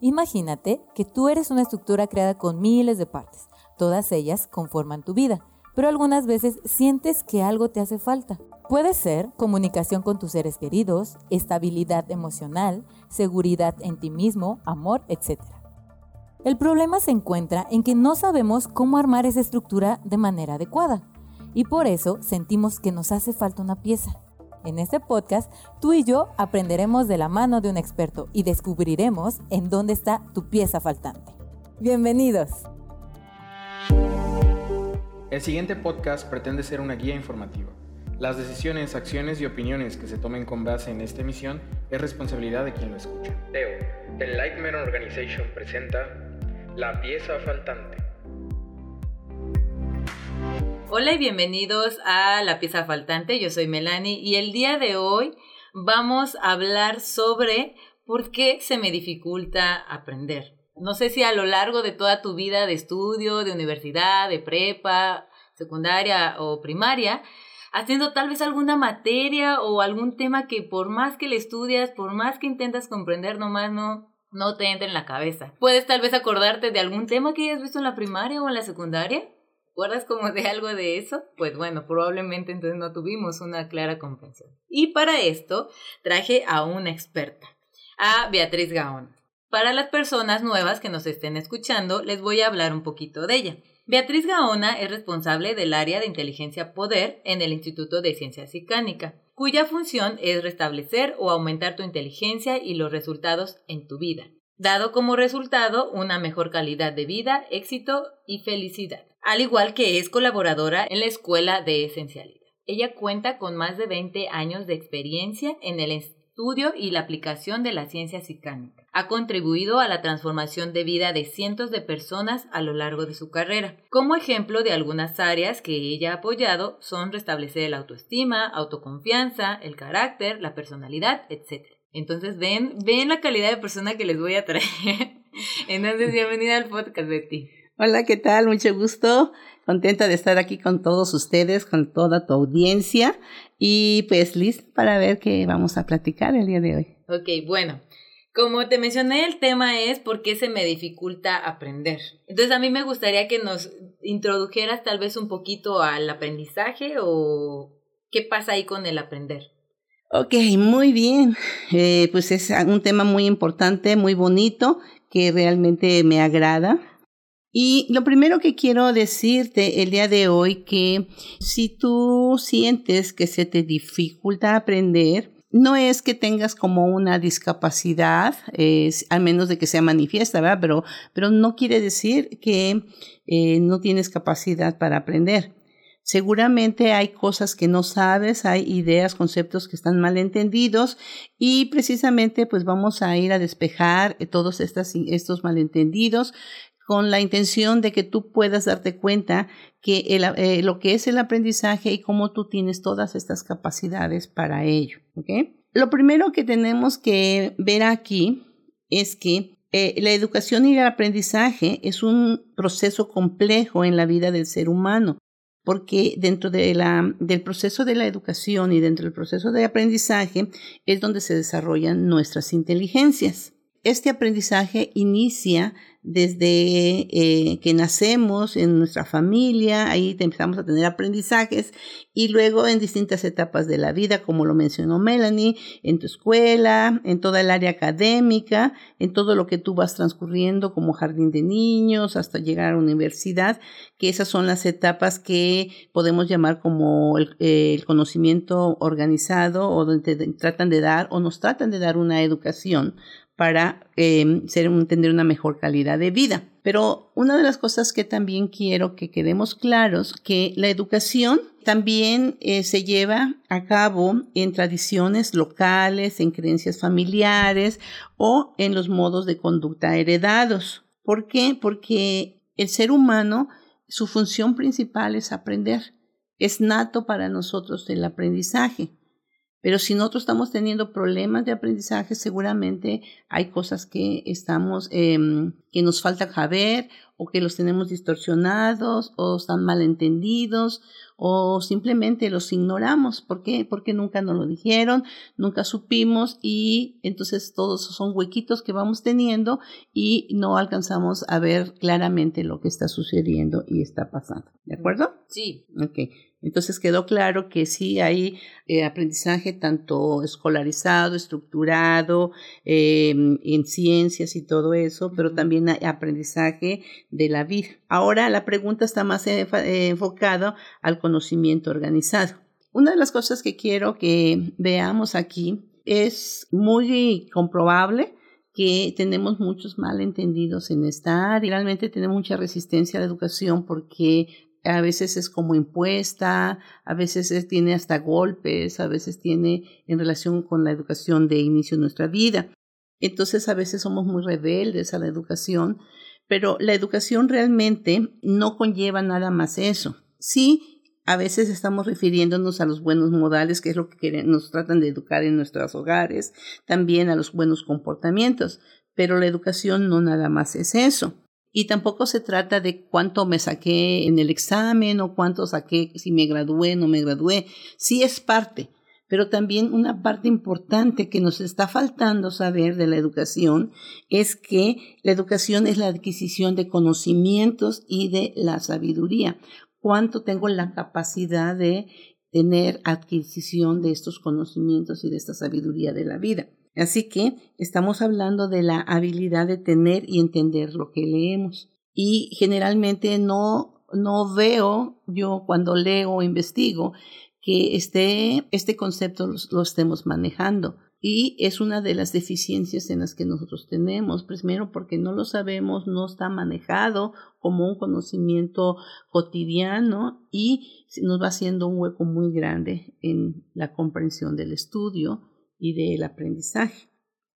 Imagínate que tú eres una estructura creada con miles de partes. Todas ellas conforman tu vida, pero algunas veces sientes que algo te hace falta. Puede ser comunicación con tus seres queridos, estabilidad emocional, seguridad en ti mismo, amor, etc. El problema se encuentra en que no sabemos cómo armar esa estructura de manera adecuada y por eso sentimos que nos hace falta una pieza. En este podcast, tú y yo aprenderemos de la mano de un experto y descubriremos en dónde está tu pieza faltante. Bienvenidos. El siguiente podcast pretende ser una guía informativa. Las decisiones, acciones y opiniones que se tomen con base en esta emisión es responsabilidad de quien lo escucha. Teo, The Lightman Organization presenta La pieza faltante. Hola y bienvenidos a La pieza faltante. Yo soy Melanie y el día de hoy vamos a hablar sobre por qué se me dificulta aprender. No sé si a lo largo de toda tu vida de estudio, de universidad, de prepa, secundaria o primaria, haciendo tal vez alguna materia o algún tema que por más que le estudias, por más que intentas comprender, nomás no, no te entra en la cabeza. Puedes tal vez acordarte de algún tema que hayas visto en la primaria o en la secundaria. ¿Recuerdas como de algo de eso? Pues bueno, probablemente entonces no tuvimos una clara comprensión. Y para esto traje a una experta, a Beatriz Gaón. Para las personas nuevas que nos estén escuchando, les voy a hablar un poquito de ella. Beatriz Gaona es responsable del área de inteligencia poder en el Instituto de Ciencia Psicánica, cuya función es restablecer o aumentar tu inteligencia y los resultados en tu vida, dado como resultado una mejor calidad de vida, éxito y felicidad, al igual que es colaboradora en la Escuela de Esencialidad. Ella cuenta con más de 20 años de experiencia en el estudio y la aplicación de la ciencia psicánica. Ha contribuido a la transformación de vida de cientos de personas a lo largo de su carrera. Como ejemplo de algunas áreas que ella ha apoyado son restablecer la autoestima, autoconfianza, el carácter, la personalidad, etc. Entonces ven, ven la calidad de persona que les voy a traer. Entonces bienvenida al podcast, Betty. Hola, ¿qué tal? Mucho gusto. Contenta de estar aquí con todos ustedes, con toda tu audiencia y pues lista para ver qué vamos a platicar el día de hoy. Ok, bueno. Como te mencioné, el tema es por qué se me dificulta aprender. Entonces a mí me gustaría que nos introdujeras tal vez un poquito al aprendizaje o qué pasa ahí con el aprender. Ok, muy bien. Eh, pues es un tema muy importante, muy bonito, que realmente me agrada. Y lo primero que quiero decirte el día de hoy que si tú sientes que se te dificulta aprender, no es que tengas como una discapacidad, es, al menos de que sea manifiesta, ¿verdad? Pero, pero no quiere decir que eh, no tienes capacidad para aprender. Seguramente hay cosas que no sabes, hay ideas, conceptos que están mal entendidos y precisamente pues vamos a ir a despejar todos estos malentendidos con la intención de que tú puedas darte cuenta que eh, lo que es el aprendizaje y cómo tú tienes todas estas capacidades para ello. Lo primero que tenemos que ver aquí es que eh, la educación y el aprendizaje es un proceso complejo en la vida del ser humano, porque dentro del proceso de la educación y dentro del proceso de aprendizaje es donde se desarrollan nuestras inteligencias. Este aprendizaje inicia desde eh, que nacemos en nuestra familia, ahí empezamos a tener aprendizajes y luego en distintas etapas de la vida, como lo mencionó Melanie, en tu escuela, en toda el área académica, en todo lo que tú vas transcurriendo como jardín de niños hasta llegar a la universidad, que esas son las etapas que podemos llamar como el, el conocimiento organizado o donde tratan de dar o nos tratan de dar una educación para ser, tener una mejor calidad de vida. Pero una de las cosas que también quiero que quedemos claros, que la educación también eh, se lleva a cabo en tradiciones locales, en creencias familiares o en los modos de conducta heredados. ¿Por qué? Porque el ser humano, su función principal es aprender. Es nato para nosotros el aprendizaje. Pero si nosotros estamos teniendo problemas de aprendizaje, seguramente hay cosas que estamos, em, que nos falta saber o que los tenemos distorsionados o están malentendidos o simplemente los ignoramos. ¿Por qué? Porque nunca nos lo dijeron, nunca supimos y entonces todos son huequitos que vamos teniendo y no alcanzamos a ver claramente lo que está sucediendo y está pasando. ¿De acuerdo? Sí. Ok. Entonces quedó claro que sí hay eh, aprendizaje tanto escolarizado, estructurado, em, en ciencias y todo eso, pero también hay aprendizaje de la vida. Ahora la pregunta está más enfocada al conocimiento organizado. Una de las cosas que quiero que veamos aquí es muy comprobable que tenemos muchos malentendidos en esta área. Realmente tenemos mucha resistencia a la educación porque a veces es como impuesta, a veces tiene hasta golpes, a veces tiene en relación con la educación de inicio de nuestra vida. Entonces a veces somos muy rebeldes a la educación, pero la educación realmente no conlleva nada más eso. Sí, a veces estamos refiriéndonos a los buenos modales, que es lo que nos tratan de educar en nuestros hogares, también a los buenos comportamientos, pero la educación no nada más es eso. Y tampoco se trata de cuánto me saqué en el examen o cuánto saqué, si me gradué, no me gradué. Sí es parte, pero también una parte importante que nos está faltando saber de la educación es que la educación es la adquisición de conocimientos y de la sabiduría. Cuánto tengo la capacidad de tener adquisición de estos conocimientos y de esta sabiduría de la vida. Así que estamos hablando de la habilidad de tener y entender lo que leemos. Y generalmente no, no veo yo cuando leo o investigo que este, este concepto lo, estemos manejando. Y es una de las deficiencias en las que nosotros tenemos, primero porque no lo sabemos, no está manejado como un conocimiento cotidiano y nos va haciendo un hueco muy grande en la comprensión del estudio y del aprendizaje.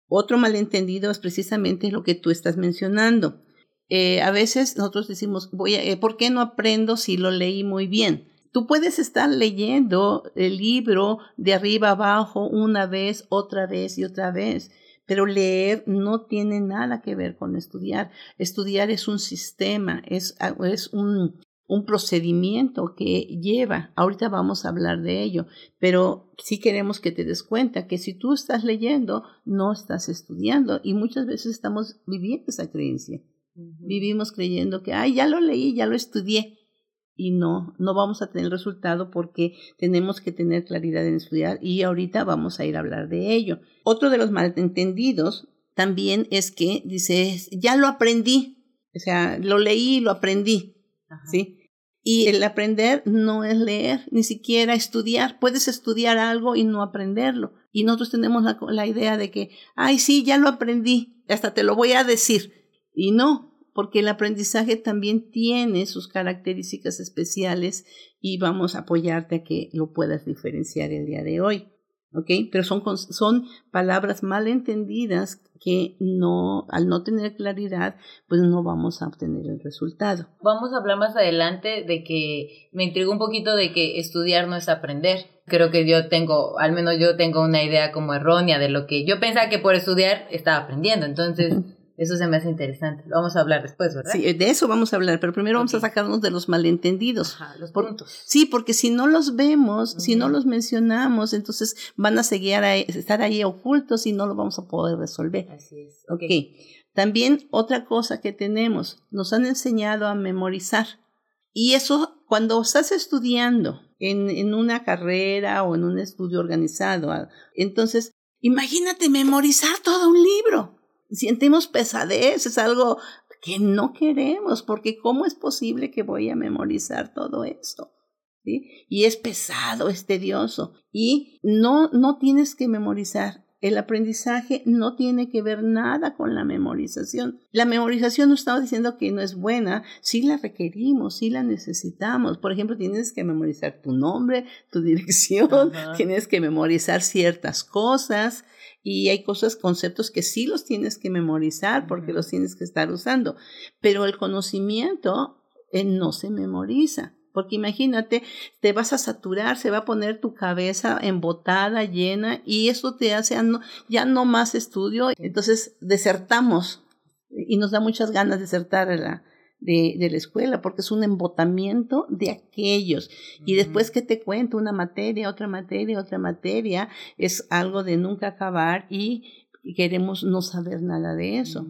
Otro malentendido es precisamente lo que tú estás mencionando. Eh, a veces nosotros decimos, voy a, eh, ¿por qué no aprendo si lo leí muy bien? Tú puedes estar leyendo el libro de arriba abajo una vez, otra vez y otra vez, pero leer no tiene nada que ver con estudiar. Estudiar es un sistema, es, es un, un procedimiento que lleva, ahorita vamos a hablar de ello, pero sí queremos que te des cuenta que si tú estás leyendo, no estás estudiando y muchas veces estamos viviendo esa creencia. Vivimos creyendo que, ay, ya lo leí, ya lo estudié. Y no, no vamos a tener resultado porque tenemos que tener claridad en estudiar y ahorita vamos a ir a hablar de ello. Otro de los malentendidos también es que dices, ya lo aprendí, o sea, lo leí y lo aprendí, ¿sí? Y el aprender no es leer, ni siquiera estudiar. Puedes estudiar algo y no aprenderlo. Y nosotros tenemos la, idea de que, ay, sí, ya lo aprendí, hasta te lo voy a decir. Y no, porque el aprendizaje también tiene sus características especiales y vamos a apoyarte a que lo puedas diferenciar el día de hoy. ¿Ok? Pero son, son palabras mal entendidas que no, al no tener claridad, pues no vamos a obtener el resultado. Vamos a hablar más adelante de que me intriga un poquito de que estudiar no es aprender. Creo que yo tengo, al menos yo tengo una idea como errónea de lo que yo pensaba que por estudiar estaba aprendiendo. Entonces, eso se me hace interesante. Lo vamos a hablar después, ¿verdad? Sí, de eso vamos a hablar, pero primero vamos a sacarnos de los malentendidos. Ajá, los puntos. sí, porque si no los vemos, si no los mencionamos, entonces van a seguir a estar ahí ocultos y no lo vamos a poder resolver. Así es. Ok. También otra cosa que tenemos, nos han enseñado a memorizar. Y eso, cuando estás estudiando en, en una carrera o en un estudio organizado, entonces, imagínate memorizar todo un libro sentimos pesadez, es algo que no queremos, porque ¿cómo es posible que voy a memorizar todo esto? ¿Sí? Y es pesado, es tedioso. Y no, no tienes que memorizar. El aprendizaje no tiene que ver nada con la memorización. La memorización no estamos diciendo que no es buena, sí la requerimos, sí la necesitamos. Por ejemplo, tienes que memorizar tu nombre, tu dirección, tienes que memorizar ciertas cosas, y hay cosas, conceptos que sí los tienes que memorizar porque los tienes que estar usando, pero el conocimiento eh, no se memoriza. Porque imagínate, te vas a saturar, se va a poner tu cabeza embotada, llena, y eso te hace ya no más estudio, entonces desertamos y nos da muchas ganas de desertar la, de, de, la escuela, porque es un embotamiento de aquellos. Y después que te cuento una materia, otra materia, otra materia, es algo de nunca acabar y queremos no saber nada de eso.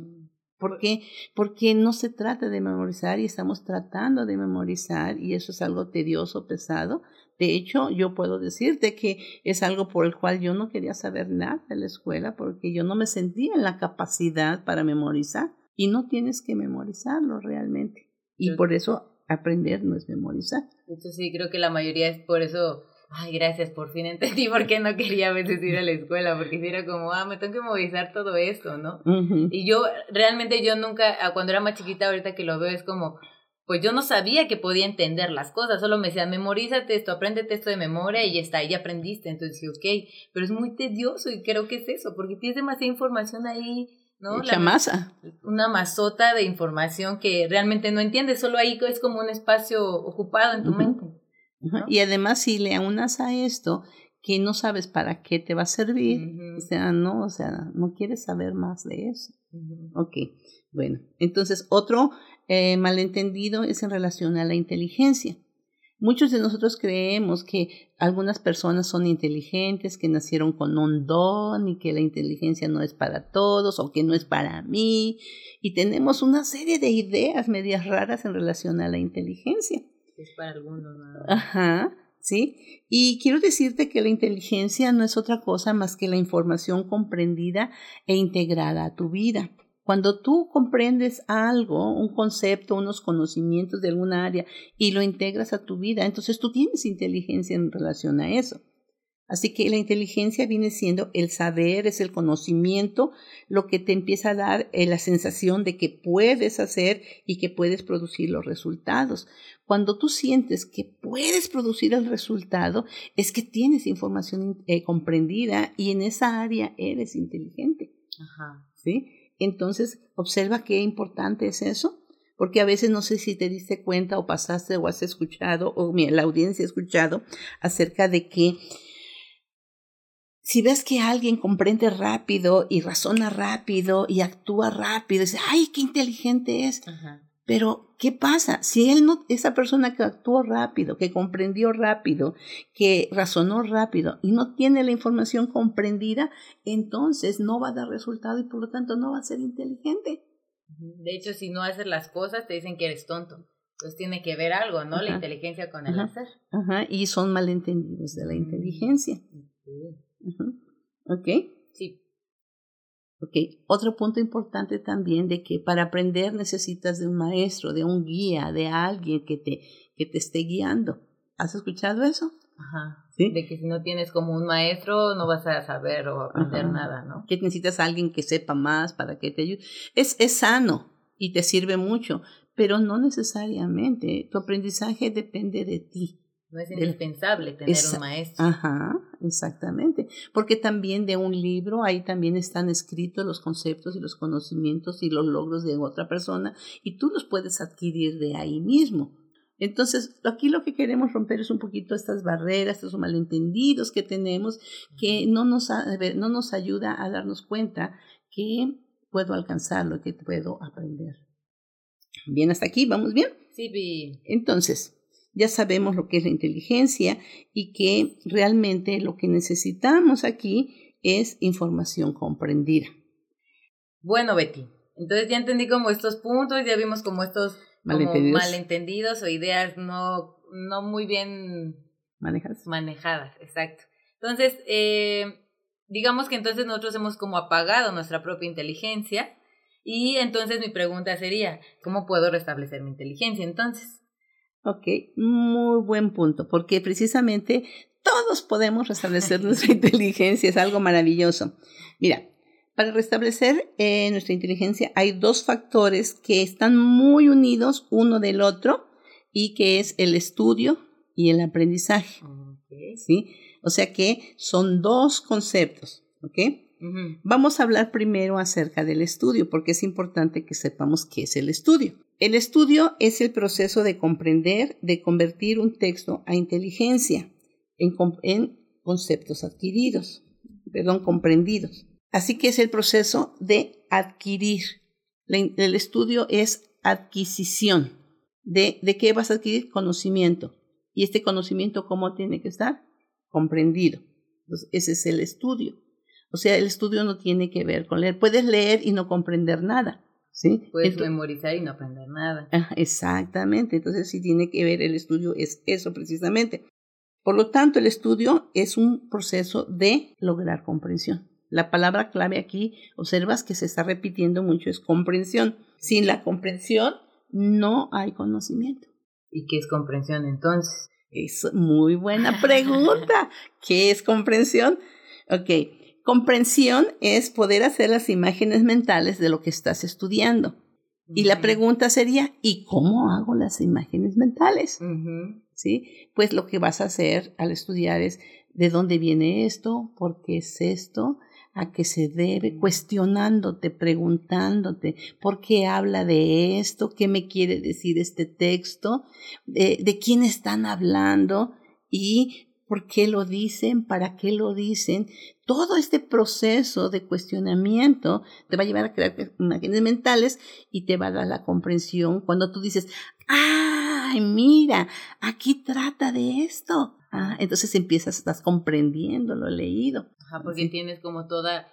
¿Por qué? Porque no se trata de memorizar y estamos tratando de memorizar y eso es algo tedioso, pesado. De hecho, yo puedo decirte que es algo por el cual yo no quería saber nada de la escuela porque yo no me sentía en la capacidad para memorizar y no tienes que memorizarlo realmente. Y por eso aprender no es memorizar. De hecho, sí, creo que la mayoría es por eso ay, gracias, por fin entendí por qué no quería a veces ir a la escuela, porque si era como, ah, me tengo que movilizar todo esto, ¿no? Y yo, realmente yo nunca, cuando era más chiquita, ahorita que lo veo, es como, pues yo no sabía que podía entender las cosas, solo me decían, memorízate esto, apréndete esto de memoria y ya está, ya aprendiste, entonces sí, ok, pero es muy tedioso y creo que es eso, porque tienes demasiada información ahí, ¿no? Mucha masa. Una masota de información que realmente no entiendes, solo ahí es como un espacio ocupado en tu mente. Y además, si le aunas a esto que no sabes para qué te va a servir, o sea, no, o sea, no quieres saber más de eso. Ok, bueno, entonces otro eh, malentendido es en relación a la inteligencia. Muchos de nosotros creemos que algunas personas son inteligentes, que nacieron con un don y que la inteligencia no es para todos o que no es para mí. Y tenemos una serie de ideas medias raras en relación a la inteligencia es para algunos. Ajá, sí. Y quiero decirte que la inteligencia no es otra cosa más que la información comprendida e integrada a tu vida. Cuando tú comprendes algo, un concepto, unos conocimientos de alguna área y lo integras a tu vida, entonces tú tienes inteligencia en relación a eso. Así que la inteligencia viene siendo el saber, es el conocimiento, lo que te empieza a dar eh, la sensación de que puedes hacer y que puedes producir los resultados. Cuando tú sientes que puedes producir el resultado, es que tienes información eh, comprendida y en esa área eres inteligente. Ajá. ¿Sí? Entonces, observa qué importante es eso porque a veces no sé si te diste cuenta o pasaste o has escuchado, o la audiencia ha escuchado acerca de que si ves que alguien comprende rápido y razona rápido y actúa rápido, dices, ay, qué inteligente es. Pero, ¿qué pasa? Si él no, esa persona que actuó rápido, que comprendió rápido, que razonó rápido y no tiene la información comprendida, entonces no va a dar resultado y por lo tanto no va a ser inteligente. De hecho, si no haces las cosas, te dicen que eres tonto. Entonces tiene que ver algo, ¿no? La inteligencia con el hacer. Ajá, y son malentendidos de la ¿Ok? Sí. Ok, otro punto importante también de que para aprender necesitas de un maestro, de un guía, de alguien que te, que te esté guiando. ¿Has escuchado eso? Ajá. ¿Sí? De que si no tienes como un maestro no vas a saber o aprender nada, ¿no? Que necesitas a alguien que sepa más para que te ayude. Es, es sano y te sirve mucho, pero no necesariamente. Tu aprendizaje depende de ti. No es indispensable tener un maestro. Ajá, exactamente. Porque también de un libro ahí también están escritos los conceptos y los conocimientos y los logros de otra persona y tú los puedes adquirir de ahí mismo. Entonces, aquí lo que queremos romper es un poquito estas barreras, estos malentendidos que tenemos que no nos, no nos ayuda a darnos cuenta que puedo alcanzarlo, que puedo aprender. Bien, hasta aquí, ¿vamos bien? Sí, bien. Entonces, ya sabemos lo que es la inteligencia y que realmente lo que necesitamos aquí es información comprendida. Bueno, Betty, entonces ya entendí como estos puntos, ya vimos como estos malentendidos, o ideas no, no muy bien manejadas. Manejadas, exacto. Entonces, eh, digamos que entonces nosotros hemos como apagado nuestra propia inteligencia y entonces mi pregunta sería, ¿cómo puedo restablecer mi inteligencia entonces? Ok, muy buen punto, porque precisamente todos podemos restablecer nuestra inteligencia, es algo maravilloso. Mira, para restablecer eh, nuestra inteligencia hay dos factores que están muy unidos uno del otro y que es el estudio y el aprendizaje. ¿Sí? O sea que son dos conceptos, ¿ok? Vamos a hablar primero acerca del estudio, porque es importante que sepamos qué es el estudio. El estudio es el proceso de comprender, de convertir un texto a inteligencia en, conceptos adquiridos, perdón, comprendidos. Así que es el proceso de adquirir. El estudio es adquisición. ¿De, ¿De qué vas a adquirir? Conocimiento. ¿Y este conocimiento cómo tiene que estar? Comprendido. Entonces, ese es el estudio. O sea, el estudio no tiene que ver con leer. Puedes leer y no comprender nada. ¿Sí? Puedes memorizar y no aprender nada. exactamente. Entonces, sí tiene que ver el estudio, es eso precisamente. Por lo tanto, el estudio es un proceso de lograr comprensión. La palabra clave aquí, observas que se está repitiendo mucho, es comprensión. Sin la comprensión no hay conocimiento. ¿Y qué es comprensión entonces? Es muy buena pregunta. ¿Qué es comprensión? Ok, comprensión es poder hacer las imágenes mentales de lo que estás estudiando. Y la pregunta sería, ¿y cómo hago las imágenes mentales? ¿Sí? Pues lo que vas a hacer al estudiar es, ¿de dónde viene esto? ¿Por qué es esto? a qué se debe, cuestionándote, preguntándote, ¿por qué habla de esto? ¿Qué me quiere decir este texto? ¿De, quién están hablando? ¿Y por qué lo dicen? ¿Para qué lo dicen? Todo este proceso de cuestionamiento te va a llevar a crear imágenes mentales y te va a dar la comprensión cuando tú dices, ¡ay, mira! Aquí trata de esto. Ah, entonces empiezas, estás comprendiendo lo leído porque tienes como toda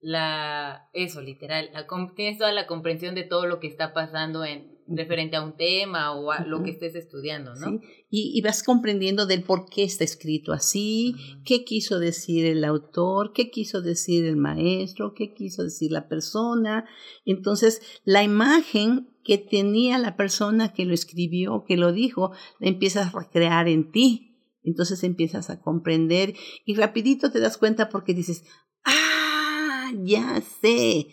la, eso literal, la, tienes toda la comprensión de todo lo que está pasando en referente a un tema o a lo que estés estudiando, ¿no? Y, vas comprendiendo del por qué está escrito así, qué quiso decir el autor, qué quiso decir el maestro, qué quiso decir la persona. Entonces, la imagen que tenía la persona que lo escribió, que lo dijo, la empiezas a recrear en ti. Entonces empiezas a comprender y rapidito te das cuenta porque dices, ah, ya sé.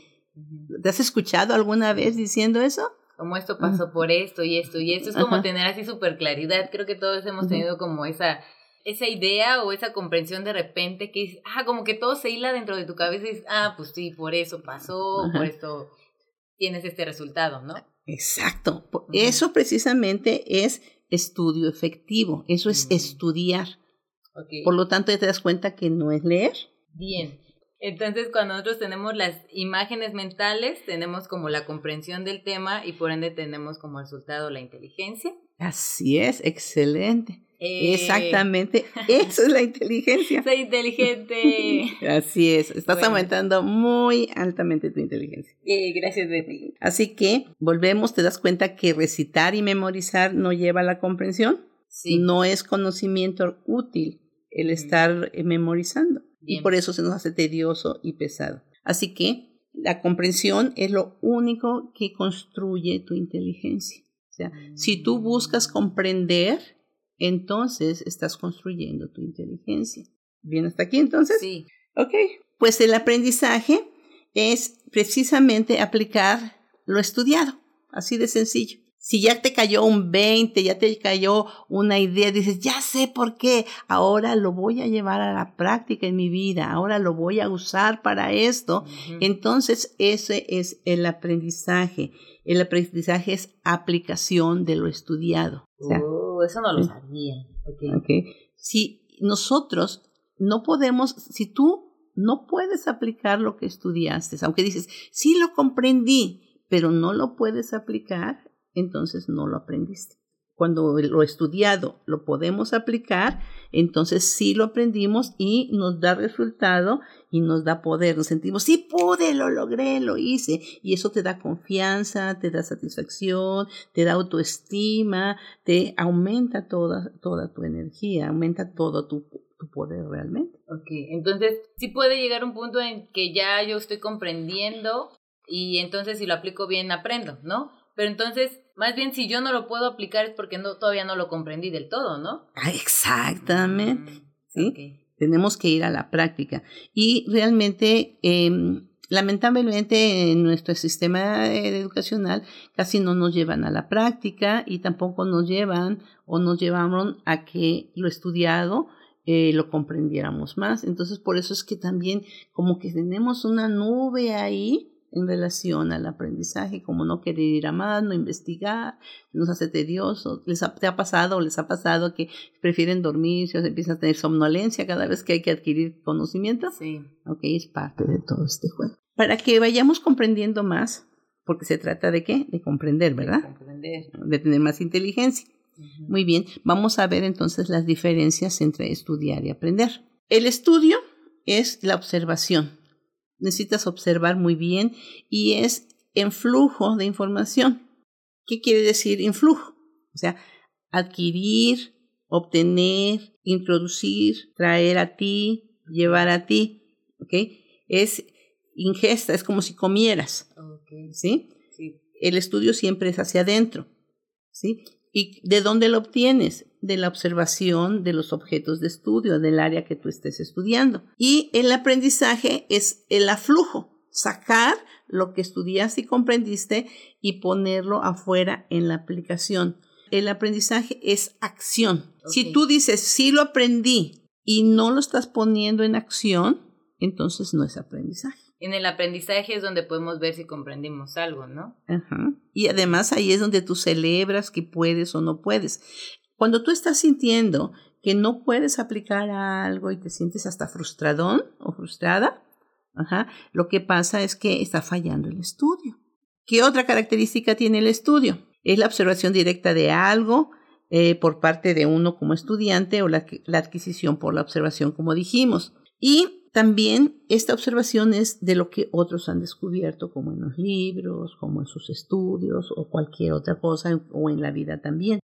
¿Te has escuchado alguna vez diciendo eso? Como esto pasó por esto y esto y esto. Es como tener así súper claridad. Creo que todos hemos tenido como esa, esa idea o esa comprensión de repente que dices, ah, como que todo se hila dentro de tu cabeza y dices, ah, pues sí, por eso pasó, por esto tienes este resultado, ¿no? Exacto. Eso precisamente es estudio efectivo, eso es mm. estudiar. Por lo tanto, ya te das cuenta que no es leer. Bien. Entonces, cuando nosotros tenemos las imágenes mentales, tenemos como la comprensión del tema y por ende tenemos como resultado la inteligencia. Así es, excelente. Eh, Exactamente, eso es la inteligencia. Soy inteligente. Así es, estás aumentando muy altamente tu inteligencia. Eh, gracias, Betty. Así que volvemos, te das cuenta que recitar y memorizar no lleva a la comprensión. Sí. No es conocimiento útil el estar eh, memorizando. Y por eso se nos hace tedioso y pesado. Así que la comprensión es lo único que construye tu inteligencia. O sea, si tú buscas comprender, entonces estás construyendo tu inteligencia. ¿Bien hasta aquí entonces? Sí. Ok. Pues el aprendizaje es precisamente aplicar lo estudiado, así de sencillo. Si ya te cayó un 20, ya te cayó una idea, dices, ya sé por qué, ahora lo voy a llevar a la práctica en mi vida, ahora lo voy a usar para esto. Entonces, ese es el aprendizaje. El aprendizaje es aplicación de lo estudiado. oh, eso no lo sabía. Okay. Si nosotros no podemos, si tú no puedes aplicar lo que estudiaste, aunque dices, sí lo comprendí, pero no lo puedes aplicar, entonces no lo aprendiste cuando lo estudiado lo podemos aplicar, entonces sí lo aprendimos y nos da resultado y nos da poder. Nos sentimos, sí pude, lo logré, lo hice. Y eso te da confianza, te da satisfacción, te da autoestima, te aumenta toda, toda tu energía, aumenta todo tu, tu poder realmente. Ok, entonces sí puede llegar un punto en que ya yo estoy comprendiendo y entonces si lo aplico bien aprendo, ¿no? Pero entonces más bien, si yo no lo puedo aplicar es porque no, todavía no lo comprendí del todo, ¿no? Ah, exactamente. Mm, ¿sí? Tenemos que ir a la práctica. Y realmente, em, lamentablemente, en nuestro sistema educacional casi no nos llevan a la práctica y tampoco nos llevan o nos llevaron a que lo estudiado eh, lo comprendiéramos más. Entonces, por eso es que también como que tenemos una nube ahí en relación al aprendizaje, como no querer ir a más, no investigar, nos hace tedioso. ¿Les ha, ¿Te ha pasado o les ha pasado que prefieren dormirse o se empiezan a tener somnolencia cada vez que hay que adquirir conocimiento? Sí. Ok, es parte de todo este juego. Para que vayamos comprendiendo más, porque se trata de qué? De comprender, ¿verdad? De comprender. De tener más inteligencia. Muy bien, vamos a ver entonces las diferencias entre estudiar y aprender. El estudio es la observación. Necesitas observar muy bien y es en flujo de información. ¿Qué quiere decir influjo? O sea, adquirir, obtener, introducir, traer a ti, llevar a ti. ¿Ok? Es ingesta, es como si comieras. Okay. ¿Sí? Sí. El estudio siempre es hacia adentro. ¿Sí? ¿Y de dónde lo obtienes? De la observación de los objetos de estudio, del área que tú estés estudiando. Y el aprendizaje es el aflujo, sacar lo que estudiaste y comprendiste y ponerlo afuera en la aplicación. El aprendizaje es acción. Si tú dices, sí lo aprendí y no lo estás poniendo en acción, entonces no es aprendizaje. En el aprendizaje es donde podemos ver si comprendimos algo, ¿no? Ajá. Y además ahí es donde tú celebras que puedes o no puedes. Cuando tú estás sintiendo que no puedes aplicar algo y te sientes hasta frustradón o frustrada, ajá, lo que pasa es que está fallando el estudio. ¿Qué otra característica tiene el estudio? Es la observación directa de algo eh, por parte de uno como estudiante o la, la adquisición por la observación, como dijimos. Y también esta observación es de lo que otros han descubierto, como en los libros, como en sus estudios o cualquier otra cosa, o en la vida también.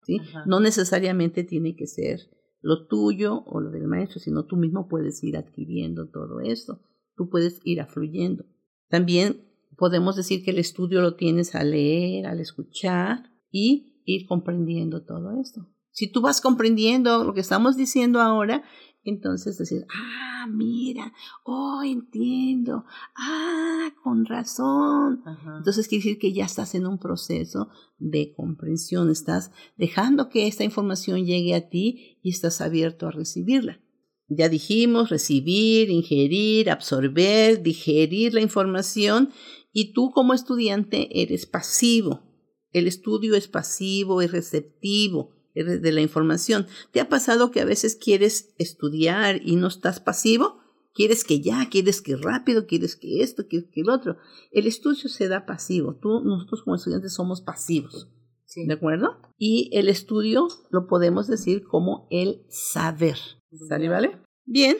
No necesariamente tiene que ser lo tuyo o lo del maestro, sino tú mismo puedes ir adquiriendo todo esto, tú puedes ir afluyendo. También podemos decir que el estudio lo tienes al leer, al escuchar y ir comprendiendo todo esto. Si tú vas comprendiendo lo que estamos diciendo ahora, entonces decir, ah, mira, oh, entiendo, ah, con razón. Ajá. Entonces quiere decir que ya estás en un proceso de comprensión, estás dejando que esta información llegue a ti y estás abierto a recibirla. Ya dijimos, recibir, ingerir, absorber, digerir la información y tú como estudiante eres pasivo. El estudio es pasivo, es receptivo de la información. ¿Te ha pasado que a veces quieres estudiar y no estás pasivo? Quieres que ya, quieres que rápido, quieres que esto, quieres que el otro. El estudio se da pasivo. Tú, nosotros como estudiantes somos pasivos. Sí. ¿De acuerdo? Y el estudio lo podemos decir como el saber. ¿Sale, vale? Bien,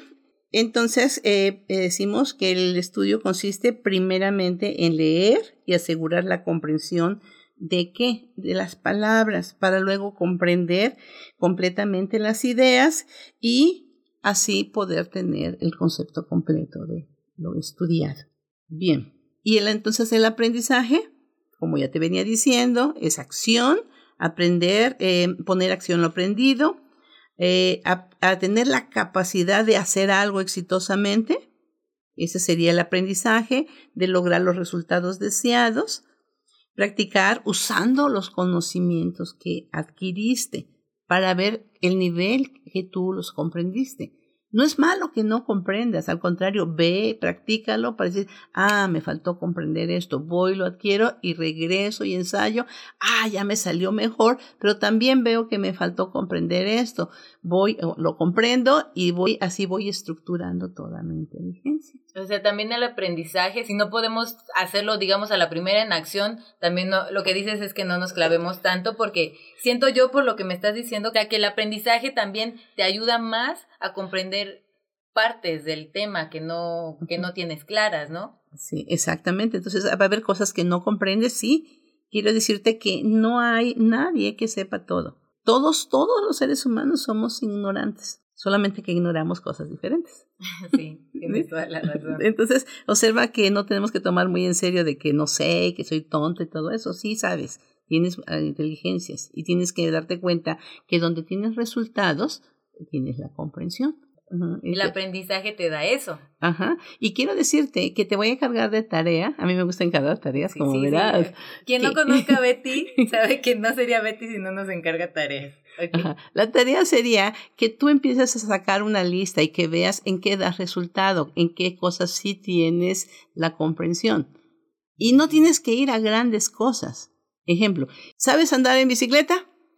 entonces eh, eh, decimos que el estudio consiste primeramente en leer y asegurar la comprensión de qué? De las palabras, para luego comprender completamente las ideas y así poder tener el concepto completo de lo estudiado. Bien, y el, entonces el aprendizaje, como ya te venía diciendo, es acción, aprender, eh, poner acción lo aprendido, eh, a, a tener la capacidad de hacer algo exitosamente, ese sería el aprendizaje, de lograr los resultados deseados, practicar usando los conocimientos que adquiriste para ver el nivel que tú los comprendiste. No es malo que no comprendas, al contrario, ve, practícalo para decir, ah, me faltó comprender esto, voy, lo adquiero y regreso y ensayo, ah, ya me salió mejor, pero también veo que me faltó comprender esto, voy, lo comprendo y voy, así voy estructurando toda mi inteligencia. O sea, también el aprendizaje, si no podemos hacerlo, digamos, a la primera en acción, también no, lo que dices es que no nos clavemos tanto, porque siento yo por lo que me estás diciendo, que, el aprendizaje también te ayuda más a comprender partes del tema que no, que no tienes claras, ¿no? Sí, exactamente. Entonces, va a haber cosas que no comprendes, sí. Quiero decirte que no hay nadie que sepa todo. Todos, todos los seres humanos somos ignorantes, solamente que ignoramos cosas diferentes. Sí, tienes toda la razón. Entonces, observa que no tenemos que tomar muy en serio de que no sé, que soy tonto y todo eso. Sí, sabes, tienes uh, inteligencias y tienes que darte cuenta que donde tienes resultados, tienes la comprensión. El aprendizaje te da eso. Ajá. Y quiero decirte que te voy a encargar de tarea. A mí me gusta encargar tareas, Sí, como sí, verás. sí. Quien no que- conozca a Betty sabe que no sería Betty si no nos encarga tareas. Ok. Ajá. La tarea sería que tú empieces a sacar una lista y que veas en qué das resultado, en qué cosas sí tienes la comprensión. Y no tienes que ir a grandes cosas. Ejemplo, ¿sabes andar en bicicleta?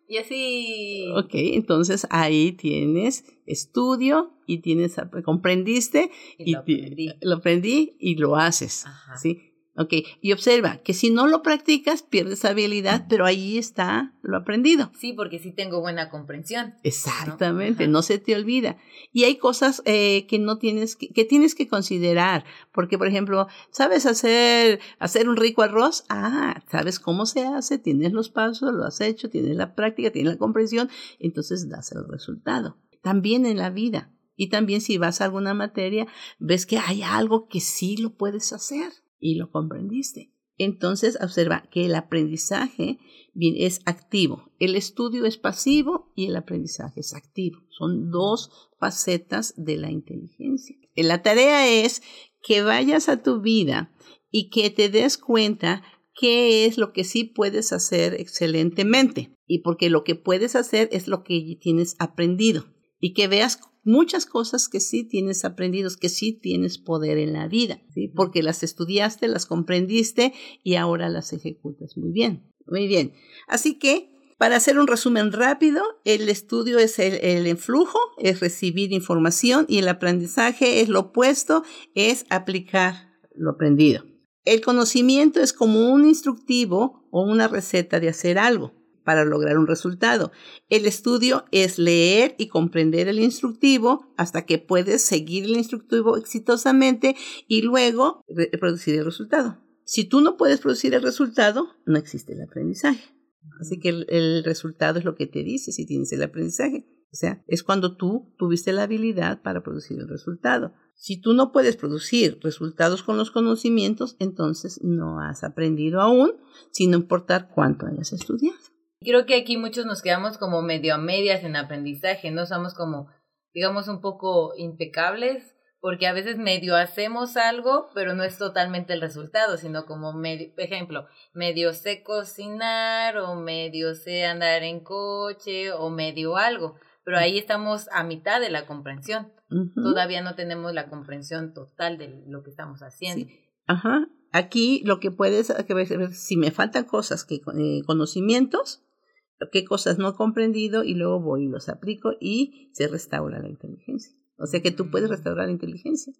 Y así. Ok, entonces ahí tienes estudio y tienes, comprendiste y, lo, aprendí. lo aprendí y lo haces. ¿sí? Ok, y observa que si no lo practicas, pierdes habilidad, pero ahí está lo aprendido. Sí, porque sí tengo buena comprensión. Exactamente, no, se te olvida. Y hay cosas eh, que no tienes que, que tienes que considerar, porque por ejemplo, ¿sabes hacer, hacer un rico arroz? Ah, ¿sabes cómo se hace? Tienes los pasos, lo has hecho, tienes la práctica, tienes la comprensión, entonces das el resultado. También en la vida. Y también si vas a alguna materia, ves que hay algo que sí lo puedes hacer y lo comprendiste. Entonces observa que el aprendizaje es activo, el estudio es pasivo y el aprendizaje es activo. Son dos facetas de la inteligencia. La tarea es que vayas a tu vida y que te des cuenta qué es lo que sí puedes hacer excelentemente. Y porque lo que puedes hacer es lo que tienes aprendido. Y que veas muchas cosas que sí tienes aprendidos, que sí tienes poder en la vida, ¿sí? porque las estudiaste, las comprendiste y ahora las ejecutas muy bien. Muy bien. Así que, para hacer un resumen rápido, el estudio es el, el influjo, es recibir información y el aprendizaje es lo opuesto, es aplicar lo aprendido. El conocimiento es como un instructivo o una receta de hacer algo para lograr un resultado. El estudio es leer y comprender el instructivo hasta que puedes seguir el instructivo exitosamente y luego producir el resultado. Si tú no puedes producir el resultado, no existe el aprendizaje. Así que el, resultado es lo que te dice si tienes el aprendizaje. O sea, es cuando tú tuviste la habilidad para producir el resultado. Si tú no puedes producir resultados con los conocimientos, entonces no has aprendido aún, sin importar cuánto hayas estudiado. Creo que aquí muchos nos quedamos como medio a medias en aprendizaje, no somos como, digamos, un poco impecables, porque a veces medio hacemos algo, pero no es totalmente el resultado, sino como medio, ejemplo, medio sé cocinar o medio sé andar en coche o medio algo, pero ahí estamos a mitad de la comprensión. Todavía no tenemos la comprensión total de lo que estamos haciendo. Ajá. Aquí lo que puedes, si me faltan cosas que eh, conocimientos, qué cosas no he comprendido y luego voy y los aplico y se restaura la inteligencia. O sea que tú puedes restaurar la inteligencia.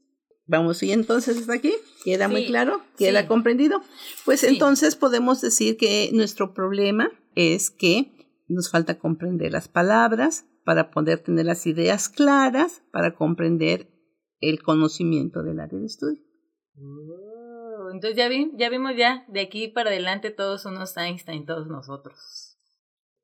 Vamos, y entonces hasta aquí, ¿queda muy claro? ¿Queda comprendido? Pues entonces podemos decir que nuestro problema es que nos falta comprender las palabras para poder tener las ideas claras, para comprender el conocimiento del área de estudio. Oh, entonces ya, vi, ya vimos ya, de aquí para adelante todos unos Einstein, todos nosotros.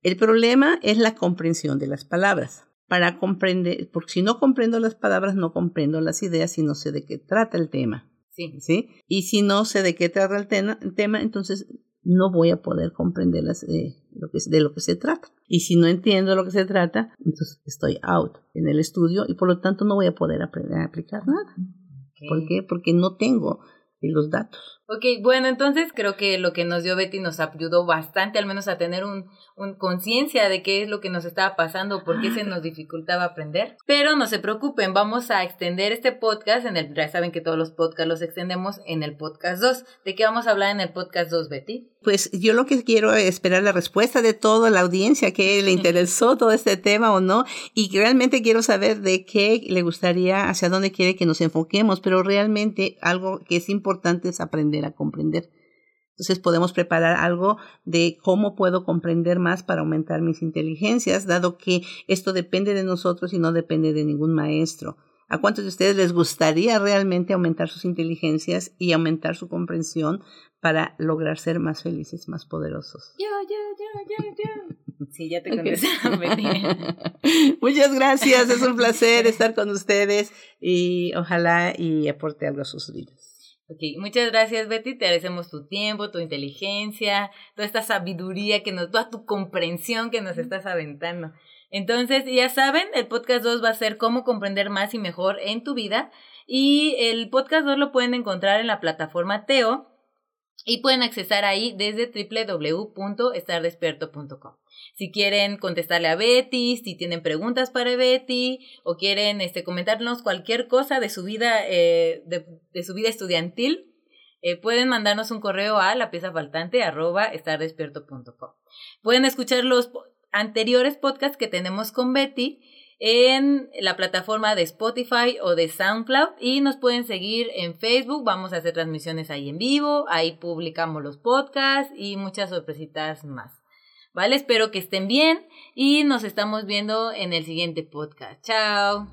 El problema es la comprensión de las palabras. Para comprender, porque si no comprendo las palabras, no comprendo las ideas y no sé de qué trata el tema. Sí. ¿sí? Y si no sé de qué trata el, tema, entonces no voy a poder comprender eh, lo que, de lo que se trata. Y si no entiendo lo que se trata, entonces estoy out en el estudio y por lo tanto no voy a poder aprender a aplicar nada. ¿Por qué? Porque no tengo los datos. Ok, bueno, entonces creo que lo que nos dio Betty nos ayudó bastante, al menos a tener un, un conciencia de qué es lo que nos estaba pasando, por qué se nos dificultaba aprender. Pero no se preocupen, vamos a extender este podcast en el, ya saben que todos los podcasts los extendemos en el podcast 2. ¿De qué vamos a hablar en el podcast 2, Betty? Pues yo lo que quiero es esperar la respuesta de toda la audiencia que le interesó todo este tema o no, y realmente quiero saber de qué le gustaría, hacia dónde quiere que nos enfoquemos, pero realmente algo que es importante es aprender a comprender. Entonces podemos preparar algo de cómo puedo comprender más para aumentar mis inteligencias, dado que esto depende de nosotros y no depende de ningún maestro. ¿A cuántos de ustedes les gustaría realmente aumentar sus inteligencias y aumentar su comprensión para lograr ser más felices, más poderosos? Yo, yo, yo, yo, yo. Sí, ya te okay. Muchas gracias, es un placer estar con ustedes y ojalá y aporte algo a sus vidas. Ok, muchas gracias Betty, te agradecemos tu tiempo, tu inteligencia, toda esta sabiduría que nos, toda tu comprensión que nos estás aventando. Entonces, ya saben, el podcast 2 va a ser cómo comprender más y mejor en tu vida y el podcast 2 lo pueden encontrar en la plataforma Teo y pueden accesar ahí desde www.estardespierto.com. Si quieren contestarle a Betty, si tienen preguntas para Betty o quieren este, comentarnos cualquier cosa de su vida, eh, de, su vida estudiantil, eh, pueden mandarnos un correo a la pieza faltante arroba Pueden escuchar los anteriores podcasts que tenemos con Betty en la plataforma de Spotify o de SoundCloud y nos pueden seguir en Facebook. Vamos a hacer transmisiones ahí en vivo, ahí publicamos los podcasts y muchas sorpresitas más. ¿Vale? Espero que estén bien y nos estamos viendo en el siguiente podcast. Chao.